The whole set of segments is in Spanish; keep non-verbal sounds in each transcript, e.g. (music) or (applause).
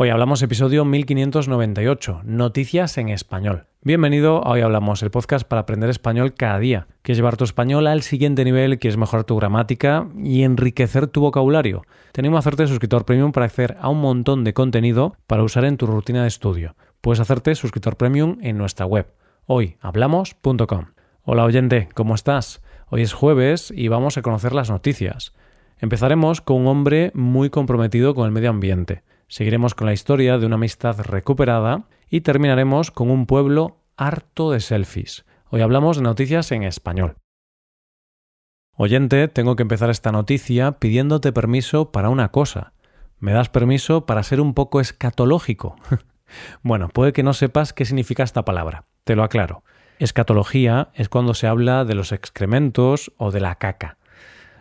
Hoy hablamos episodio 1598, Noticias en Español. Bienvenido a Hoy Hablamos, el podcast para aprender español cada día. Quieres llevar tu español al siguiente nivel, quieres mejorar tu gramática y enriquecer tu vocabulario. Tenemos a hacerte suscriptor premium para acceder a un montón de contenido para usar en tu rutina de estudio. Puedes hacerte suscriptor premium en nuestra web, hoyhablamos.com. Hola oyente, ¿cómo estás? Hoy es jueves y vamos a conocer las noticias. Empezaremos con un hombre muy comprometido con el medio ambiente. Seguiremos con la historia de una amistad recuperada y terminaremos con un pueblo harto de selfies. Hoy hablamos de noticias en español. Oyente, tengo que empezar esta noticia pidiéndote permiso para una cosa. ¿Me das permiso para ser un poco escatológico? (laughs) bueno, puede que no sepas qué significa esta palabra. Te lo aclaro. Escatología es cuando se habla de los excrementos o de la caca.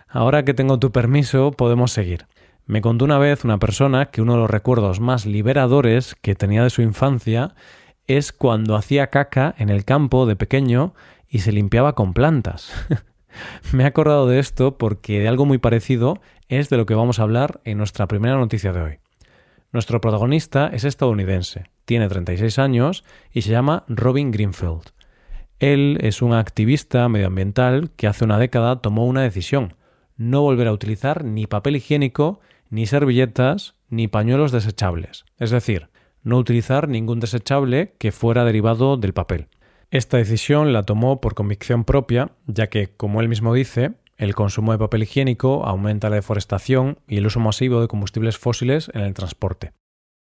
Ahora que tengo tu permiso, podemos seguir. Me contó una vez una persona que uno de los recuerdos más liberadores que tenía de su infancia es cuando hacía caca en el campo de pequeño y se limpiaba con plantas. (laughs) Me he acordado de esto porque de algo muy parecido es de lo que vamos a hablar en nuestra primera noticia de hoy. Nuestro protagonista es estadounidense, tiene 36 años y se llama Robin Greenfield. Él es un activista medioambiental que hace una década tomó una decisión, no volver a utilizar ni papel higiénico ni servilletas, ni pañuelos desechables, es decir, no utilizar ningún desechable que fuera derivado del papel. Esta decisión la tomó por convicción propia, ya que, como él mismo dice, el consumo de papel higiénico aumenta la deforestación y el uso masivo de combustibles fósiles en el transporte.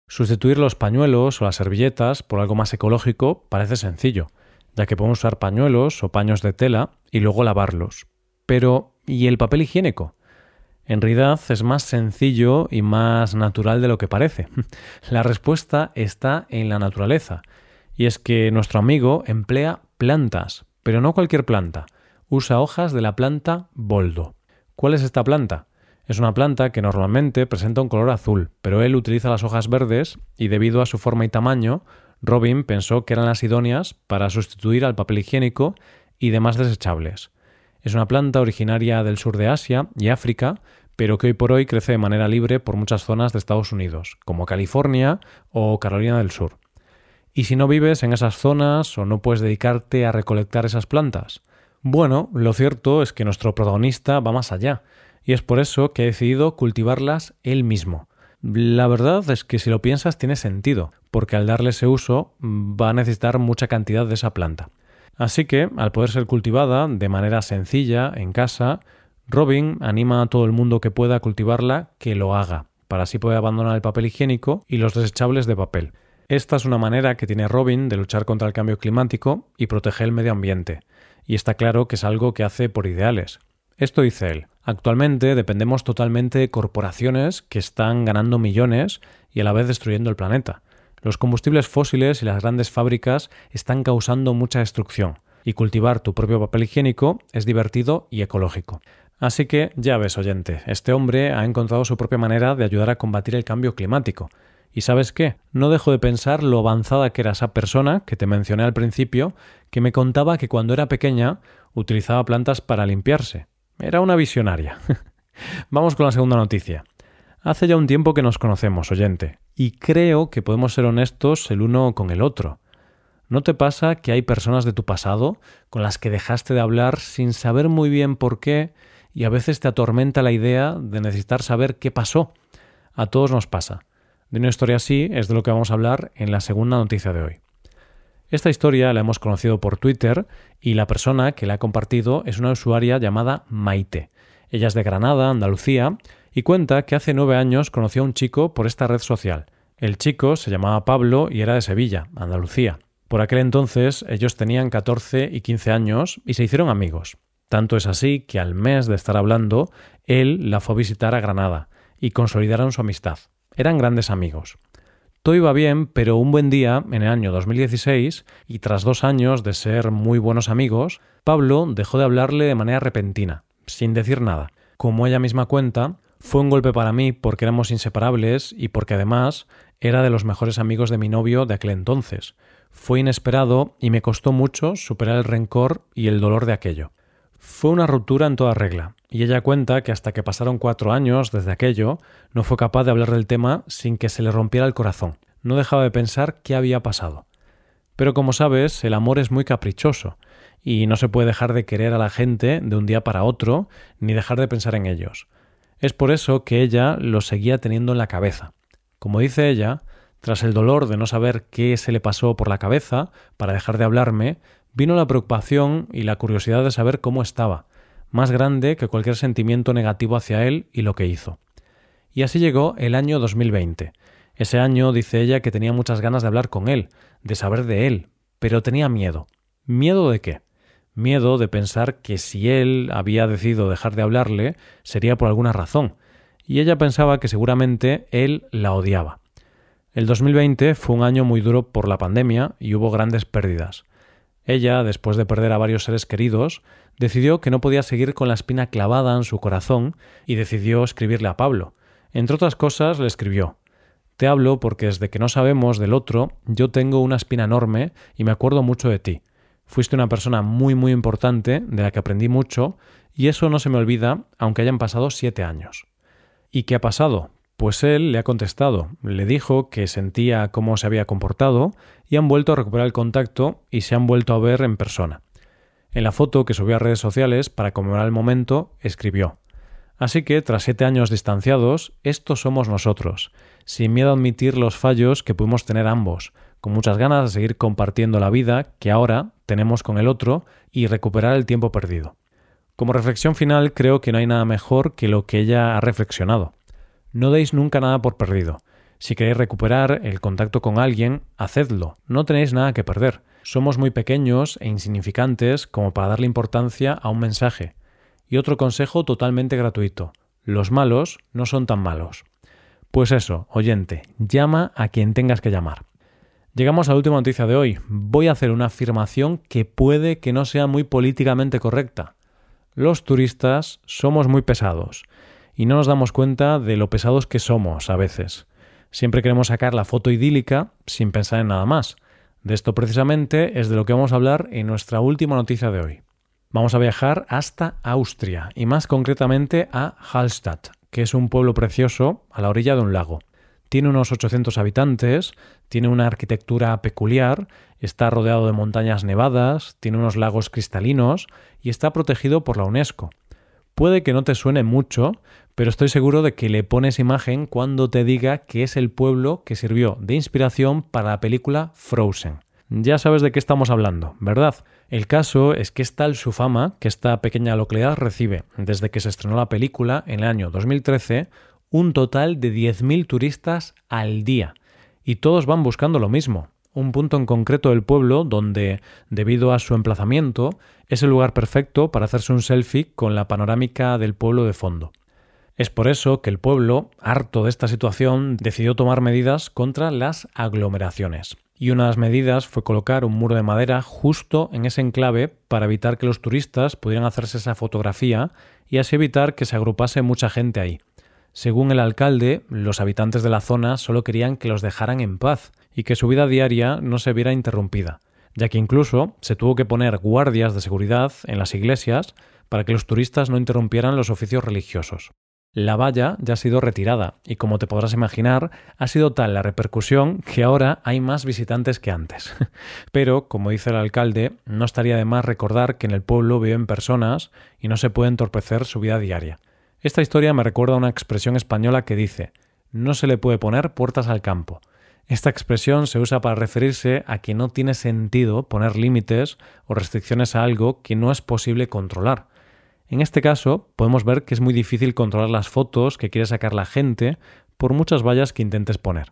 Sustituir los pañuelos o las servilletas por algo más ecológico parece sencillo, ya que podemos usar pañuelos o paños de tela y luego lavarlos. Pero, ¿y el papel higiénico? En realidad es más sencillo y más natural de lo que parece. (laughs) La respuesta está en la naturaleza, y es que nuestro amigo emplea plantas, pero no cualquier planta, usa hojas de la planta boldo. ¿Cuál es esta planta? Es una planta que normalmente presenta un color azul, pero él utiliza las hojas verdes y debido a su forma y tamaño, Robin pensó que eran las idóneas para sustituir al papel higiénico y demás desechables. Es una planta originaria del sur de Asia y África, pero que hoy por hoy crece de manera libre por muchas zonas de Estados Unidos, como California o Carolina del Sur. ¿Y si no vives en esas zonas o no puedes dedicarte a recolectar esas plantas? Bueno, lo cierto es que nuestro protagonista va más allá, y es por eso que ha decidido cultivarlas él mismo. La verdad es que si lo piensas tiene sentido, porque al darle ese uso va a necesitar mucha cantidad de esa planta. Así que, al poder ser cultivada de manera sencilla, en casa, Robin anima a todo el mundo que pueda cultivarla que lo haga, para así poder abandonar el papel higiénico y los desechables de papel. Esta es una manera que tiene Robin de luchar contra el cambio climático y proteger el medio ambiente, y está claro que es algo que hace por ideales. Esto dice él. Actualmente dependemos totalmente de corporaciones que están ganando millones y a la vez destruyendo el planeta. Los combustibles fósiles y las grandes fábricas están causando mucha destrucción, y cultivar tu propio papel higiénico es divertido y ecológico. Así que ya ves, oyente, este hombre ha encontrado su propia manera de ayudar a combatir el cambio climático. Y sabes qué, no dejo de pensar lo avanzada que era esa persona que te mencioné al principio, que me contaba que cuando era pequeña utilizaba plantas para limpiarse. Era una visionaria. (laughs) Vamos con la segunda noticia. Hace ya un tiempo que nos conocemos, oyente, y creo que podemos ser honestos el uno con el otro. ¿No te pasa que hay personas de tu pasado con las que dejaste de hablar sin saber muy bien por qué y a veces te atormenta la idea de necesitar saber qué pasó? A todos nos pasa. De una historia así es de lo que vamos a hablar en la segunda noticia de hoy. Esta historia la hemos conocido por Twitter y la persona que la ha compartido es una usuaria llamada Maite. Ella es de Granada, Andalucía, y cuenta que hace nueve años conoció a un chico por esta red social. El chico se llamaba Pablo y era de Sevilla, Andalucía. Por aquel entonces ellos tenían 14 y 15 años y se hicieron amigos. Tanto es así que al mes de estar hablando, él la fue a visitar a Granada y consolidaron su amistad. Eran grandes amigos. Todo iba bien, pero un buen día, en el año 2016, y tras dos años de ser muy buenos amigos, Pablo dejó de hablarle de manera repentina, sin decir nada. Como ella misma cuenta, fue un golpe para mí porque éramos inseparables y porque además era de los mejores amigos de mi novio de aquel entonces. Fue inesperado y me costó mucho superar el rencor y el dolor de aquello. Fue una ruptura en toda regla, y ella cuenta que hasta que pasaron cuatro años desde aquello, no fue capaz de hablar del tema sin que se le rompiera el corazón. No dejaba de pensar qué había pasado. Pero como sabes, el amor es muy caprichoso, y no se puede dejar de querer a la gente de un día para otro, ni dejar de pensar en ellos. Es por eso que ella lo seguía teniendo en la cabeza. Como dice ella, tras el dolor de no saber qué se le pasó por la cabeza para dejar de hablarme, vino la preocupación y la curiosidad de saber cómo estaba, más grande que cualquier sentimiento negativo hacia él y lo que hizo. Y así llegó el año 2020. Ese año dice ella que tenía muchas ganas de hablar con él, de saber de él, pero tenía miedo. ¿Miedo de qué? Miedo de pensar que si él había decidido dejar de hablarle sería por alguna razón, y ella pensaba que seguramente él la odiaba. El 2020 fue un año muy duro por la pandemia y hubo grandes pérdidas. Ella, después de perder a varios seres queridos, decidió que no podía seguir con la espina clavada en su corazón y decidió escribirle a Pablo. Entre otras cosas, le escribió Te hablo porque desde que no sabemos del otro, yo tengo una espina enorme y me acuerdo mucho de ti. Fuiste una persona muy muy importante, de la que aprendí mucho, y eso no se me olvida, aunque hayan pasado siete años. ¿Y qué ha pasado? Pues él le ha contestado, le dijo que sentía cómo se había comportado y han vuelto a recuperar el contacto y se han vuelto a ver en persona. En la foto que subió a redes sociales para conmemorar el momento, escribió Así que, tras siete años distanciados, estos somos nosotros, sin miedo a admitir los fallos que pudimos tener ambos, con muchas ganas de seguir compartiendo la vida que ahora tenemos con el otro y recuperar el tiempo perdido. Como reflexión final, creo que no hay nada mejor que lo que ella ha reflexionado. No deis nunca nada por perdido. Si queréis recuperar el contacto con alguien, hacedlo, no tenéis nada que perder. Somos muy pequeños e insignificantes como para darle importancia a un mensaje. Y otro consejo totalmente gratuito. Los malos no son tan malos. Pues eso, oyente, llama a quien tengas que llamar. Llegamos a la última noticia de hoy. Voy a hacer una afirmación que puede que no sea muy políticamente correcta. Los turistas somos muy pesados y no nos damos cuenta de lo pesados que somos a veces. Siempre queremos sacar la foto idílica sin pensar en nada más. De esto precisamente es de lo que vamos a hablar en nuestra última noticia de hoy. Vamos a viajar hasta Austria y más concretamente a Hallstatt, que es un pueblo precioso a la orilla de un lago. Tiene unos 800 habitantes, tiene una arquitectura peculiar, está rodeado de montañas nevadas, tiene unos lagos cristalinos y está protegido por la UNESCO. Puede que no te suene mucho, pero estoy seguro de que le pones imagen cuando te diga que es el pueblo que sirvió de inspiración para la película Frozen. Ya sabes de qué estamos hablando, ¿verdad? El caso es que es tal su fama que esta pequeña localidad recibe, desde que se estrenó la película en el año 2013, un total de 10.000 turistas al día. Y todos van buscando lo mismo, un punto en concreto del pueblo donde, debido a su emplazamiento, es el lugar perfecto para hacerse un selfie con la panorámica del pueblo de fondo. Es por eso que el pueblo, harto de esta situación, decidió tomar medidas contra las aglomeraciones. Y una de las medidas fue colocar un muro de madera justo en ese enclave para evitar que los turistas pudieran hacerse esa fotografía y así evitar que se agrupase mucha gente ahí. Según el alcalde, los habitantes de la zona solo querían que los dejaran en paz y que su vida diaria no se viera interrumpida, ya que incluso se tuvo que poner guardias de seguridad en las iglesias para que los turistas no interrumpieran los oficios religiosos. La valla ya ha sido retirada y como te podrás imaginar, ha sido tal la repercusión que ahora hay más visitantes que antes. (laughs) Pero, como dice el alcalde, no estaría de más recordar que en el pueblo viven personas y no se puede entorpecer su vida diaria. Esta historia me recuerda a una expresión española que dice no se le puede poner puertas al campo. Esta expresión se usa para referirse a que no tiene sentido poner límites o restricciones a algo que no es posible controlar. En este caso, podemos ver que es muy difícil controlar las fotos que quiere sacar la gente por muchas vallas que intentes poner.